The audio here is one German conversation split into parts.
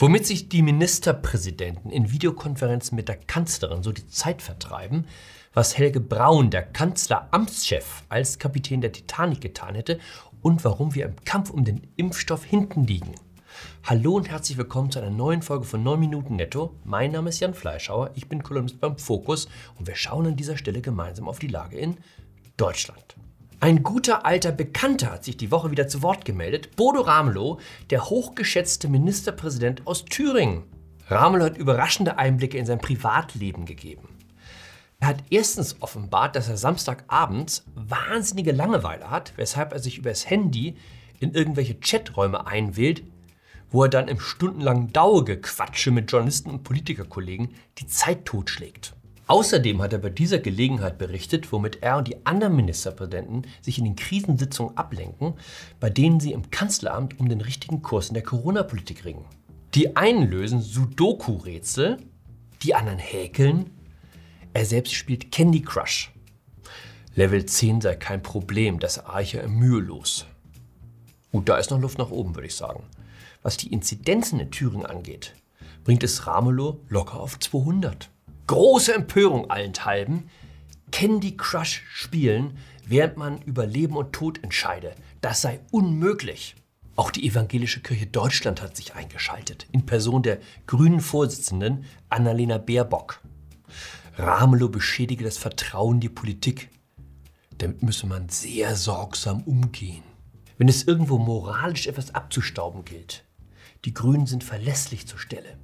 Womit sich die Ministerpräsidenten in Videokonferenzen mit der Kanzlerin so die Zeit vertreiben, was Helge Braun, der Kanzleramtschef, als Kapitän der Titanic getan hätte und warum wir im Kampf um den Impfstoff hinten liegen. Hallo und herzlich willkommen zu einer neuen Folge von 9 Minuten Netto. Mein Name ist Jan Fleischhauer, ich bin Kolumnist beim Fokus und wir schauen an dieser Stelle gemeinsam auf die Lage in Deutschland. Ein guter alter Bekannter hat sich die Woche wieder zu Wort gemeldet. Bodo Ramelow, der hochgeschätzte Ministerpräsident aus Thüringen. Ramelow hat überraschende Einblicke in sein Privatleben gegeben. Er hat erstens offenbart, dass er Samstagabends wahnsinnige Langeweile hat, weshalb er sich übers Handy in irgendwelche Chaträume einwählt, wo er dann im stundenlangen Dauergequatsche mit Journalisten und Politikerkollegen die Zeit totschlägt. Außerdem hat er bei dieser Gelegenheit berichtet, womit er und die anderen Ministerpräsidenten sich in den Krisensitzungen ablenken, bei denen sie im Kanzleramt um den richtigen Kurs in der Corona-Politik ringen. Die einen lösen Sudoku-Rätsel, die anderen häkeln. Er selbst spielt Candy Crush. Level 10 sei kein Problem, das eiche er mühelos. Gut, da ist noch Luft nach oben, würde ich sagen. Was die Inzidenzen in Thüringen angeht, bringt es Ramelow locker auf 200. Große Empörung allenthalben. Candy Crush spielen, während man über Leben und Tod entscheide. Das sei unmöglich. Auch die Evangelische Kirche Deutschland hat sich eingeschaltet, in Person der grünen Vorsitzenden Annalena Baerbock. Ramelow beschädige das Vertrauen in die Politik. Damit müsse man sehr sorgsam umgehen. Wenn es irgendwo moralisch etwas abzustauben gilt, die Grünen sind verlässlich zur Stelle.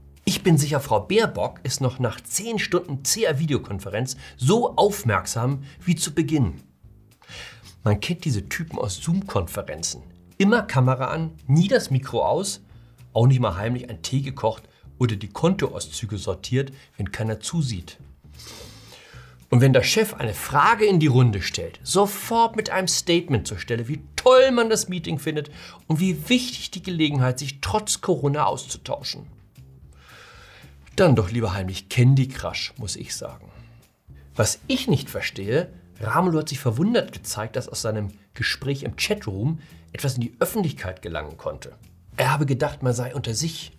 Ich bin sicher, Frau Baerbock ist noch nach 10 Stunden zäher Videokonferenz so aufmerksam wie zu Beginn. Man kennt diese Typen aus Zoom-Konferenzen. Immer Kamera an, nie das Mikro aus, auch nicht mal heimlich ein Tee gekocht oder die Kontoauszüge sortiert, wenn keiner zusieht. Und wenn der Chef eine Frage in die Runde stellt, sofort mit einem Statement zur Stelle, wie toll man das Meeting findet und wie wichtig die Gelegenheit, sich trotz Corona auszutauschen. Dann doch lieber heimlich Candy Crush, muss ich sagen. Was ich nicht verstehe, Ramelow hat sich verwundert gezeigt, dass aus seinem Gespräch im Chatroom etwas in die Öffentlichkeit gelangen konnte. Er habe gedacht, man sei unter sich.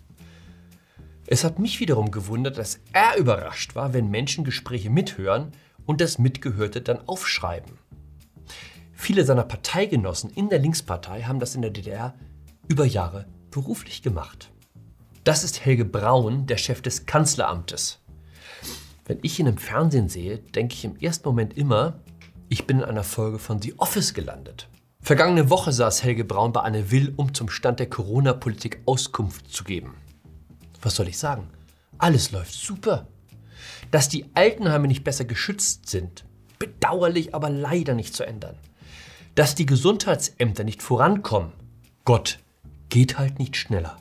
Es hat mich wiederum gewundert, dass er überrascht war, wenn Menschen Gespräche mithören und das Mitgehörte dann aufschreiben. Viele seiner Parteigenossen in der Linkspartei haben das in der DDR über Jahre beruflich gemacht. Das ist Helge Braun, der Chef des Kanzleramtes. Wenn ich ihn im Fernsehen sehe, denke ich im ersten Moment immer, ich bin in einer Folge von The Office gelandet. Vergangene Woche saß Helge Braun bei Anne Will, um zum Stand der Corona-Politik Auskunft zu geben. Was soll ich sagen? Alles läuft super. Dass die Altenheime nicht besser geschützt sind, bedauerlich, aber leider nicht zu ändern. Dass die Gesundheitsämter nicht vorankommen, Gott, geht halt nicht schneller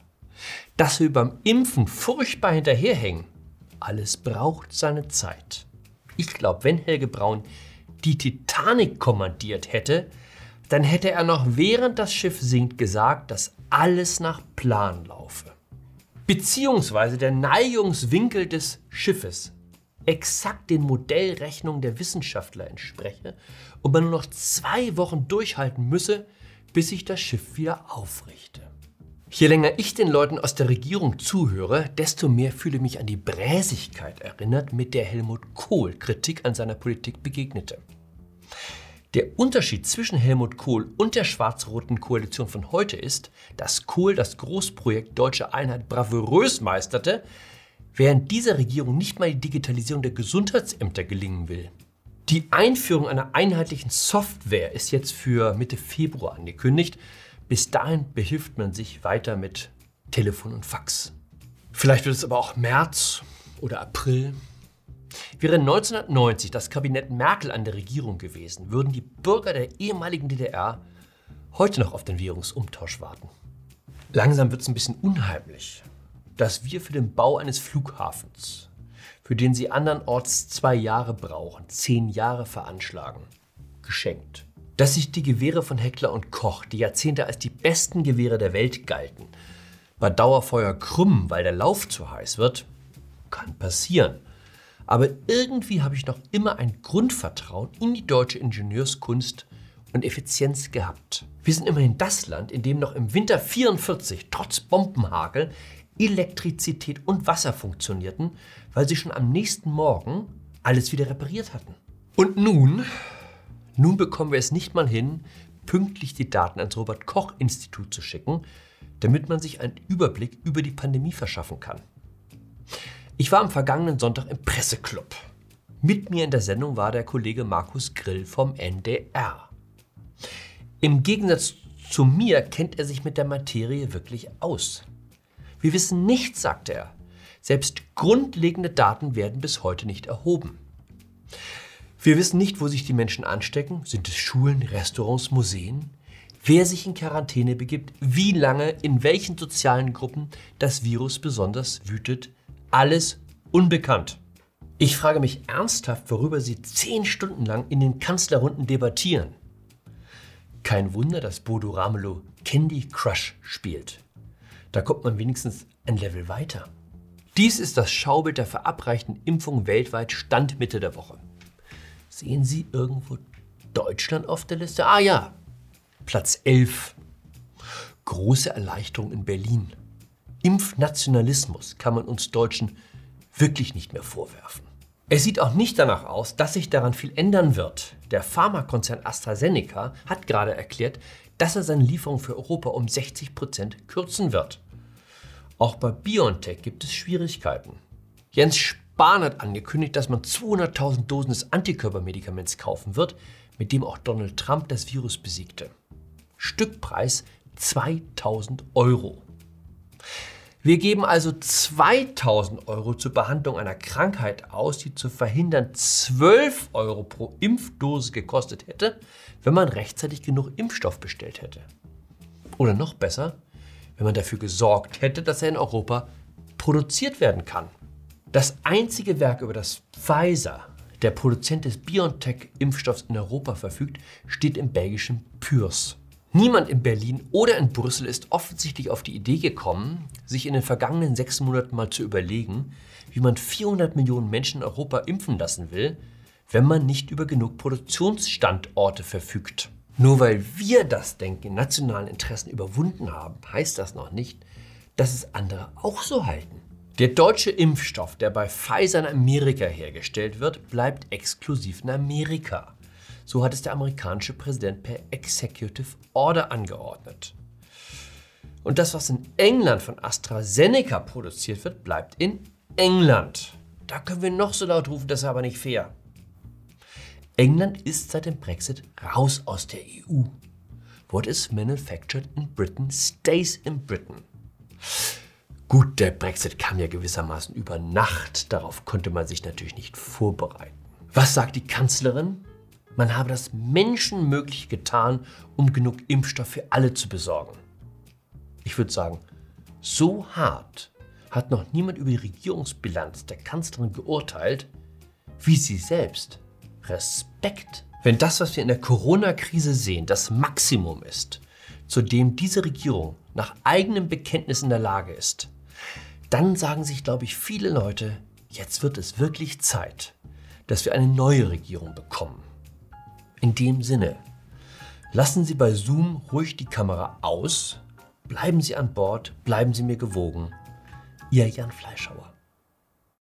dass wir beim Impfen furchtbar hinterherhängen. Alles braucht seine Zeit. Ich glaube, wenn Helge Braun die Titanic kommandiert hätte, dann hätte er noch während das Schiff sinkt gesagt, dass alles nach Plan laufe. Beziehungsweise der Neigungswinkel des Schiffes exakt den Modellrechnungen der Wissenschaftler entspreche und man nur noch zwei Wochen durchhalten müsse, bis sich das Schiff wieder aufrichte. Je länger ich den Leuten aus der Regierung zuhöre, desto mehr fühle ich mich an die Bräsigkeit erinnert, mit der Helmut Kohl Kritik an seiner Politik begegnete. Der Unterschied zwischen Helmut Kohl und der schwarz-roten Koalition von heute ist, dass Kohl das Großprojekt Deutsche Einheit bravourös meisterte, während dieser Regierung nicht mal die Digitalisierung der Gesundheitsämter gelingen will. Die Einführung einer einheitlichen Software ist jetzt für Mitte Februar angekündigt. Bis dahin behilft man sich weiter mit Telefon und Fax. Vielleicht wird es aber auch März oder April. Wäre 1990 das Kabinett Merkel an der Regierung gewesen, würden die Bürger der ehemaligen DDR heute noch auf den Währungsumtausch warten. Langsam wird es ein bisschen unheimlich, dass wir für den Bau eines Flughafens, für den sie andernorts zwei Jahre brauchen, zehn Jahre veranschlagen, geschenkt dass sich die Gewehre von Heckler und Koch, die Jahrzehnte als die besten Gewehre der Welt galten, bei Dauerfeuer krümmen, weil der Lauf zu heiß wird, kann passieren. Aber irgendwie habe ich noch immer ein Grundvertrauen in die deutsche Ingenieurskunst und Effizienz gehabt. Wir sind immerhin das Land, in dem noch im Winter 44 trotz Bombenhagel Elektrizität und Wasser funktionierten, weil sie schon am nächsten Morgen alles wieder repariert hatten. Und nun, nun bekommen wir es nicht mal hin, pünktlich die Daten ans Robert Koch Institut zu schicken, damit man sich einen Überblick über die Pandemie verschaffen kann. Ich war am vergangenen Sonntag im Presseclub. Mit mir in der Sendung war der Kollege Markus Grill vom NDR. Im Gegensatz zu mir kennt er sich mit der Materie wirklich aus. Wir wissen nichts, sagte er. Selbst grundlegende Daten werden bis heute nicht erhoben. Wir wissen nicht, wo sich die Menschen anstecken. Sind es Schulen, Restaurants, Museen? Wer sich in Quarantäne begibt, wie lange, in welchen sozialen Gruppen das Virus besonders wütet, alles unbekannt. Ich frage mich ernsthaft, worüber Sie zehn Stunden lang in den Kanzlerrunden debattieren. Kein Wunder, dass Bodo Ramelow Candy Crush spielt. Da kommt man wenigstens ein Level weiter. Dies ist das Schaubild der verabreichten Impfung weltweit Stand Mitte der Woche. Sehen Sie irgendwo Deutschland auf der Liste? Ah ja, Platz 11. Große Erleichterung in Berlin. Impfnationalismus kann man uns Deutschen wirklich nicht mehr vorwerfen. Es sieht auch nicht danach aus, dass sich daran viel ändern wird. Der Pharmakonzern AstraZeneca hat gerade erklärt, dass er seine Lieferung für Europa um 60 Prozent kürzen wird. Auch bei BioNTech gibt es Schwierigkeiten. Jens Spahn hat angekündigt, dass man 200.000 Dosen des Antikörpermedikaments kaufen wird, mit dem auch Donald Trump das Virus besiegte. Stückpreis 2000 Euro. Wir geben also 2000 Euro zur Behandlung einer Krankheit aus, die zu verhindern 12 Euro pro Impfdose gekostet hätte, wenn man rechtzeitig genug Impfstoff bestellt hätte. Oder noch besser, wenn man dafür gesorgt hätte, dass er in Europa produziert werden kann. Das einzige Werk, über das Pfizer, der Produzent des BioNTech-Impfstoffs in Europa, verfügt, steht im belgischen Pürs. Niemand in Berlin oder in Brüssel ist offensichtlich auf die Idee gekommen, sich in den vergangenen sechs Monaten mal zu überlegen, wie man 400 Millionen Menschen in Europa impfen lassen will, wenn man nicht über genug Produktionsstandorte verfügt. Nur weil wir das Denken in nationalen Interessen überwunden haben, heißt das noch nicht, dass es andere auch so halten. Der deutsche Impfstoff, der bei Pfizer in Amerika hergestellt wird, bleibt exklusiv in Amerika. So hat es der amerikanische Präsident per Executive Order angeordnet. Und das, was in England von AstraZeneca produziert wird, bleibt in England. Da können wir noch so laut rufen, das ist aber nicht fair. England ist seit dem Brexit raus aus der EU. What is manufactured in Britain stays in Britain. Gut, der Brexit kam ja gewissermaßen über Nacht. Darauf konnte man sich natürlich nicht vorbereiten. Was sagt die Kanzlerin? Man habe das menschenmöglich getan, um genug Impfstoff für alle zu besorgen. Ich würde sagen, so hart hat noch niemand über die Regierungsbilanz der Kanzlerin geurteilt, wie sie selbst. Respekt. Wenn das, was wir in der Corona-Krise sehen, das Maximum ist, zu dem diese Regierung nach eigenem Bekenntnis in der Lage ist, dann sagen sich, glaube ich, viele Leute, jetzt wird es wirklich Zeit, dass wir eine neue Regierung bekommen. In dem Sinne, lassen Sie bei Zoom ruhig die Kamera aus, bleiben Sie an Bord, bleiben Sie mir gewogen. Ihr Jan Fleischhauer.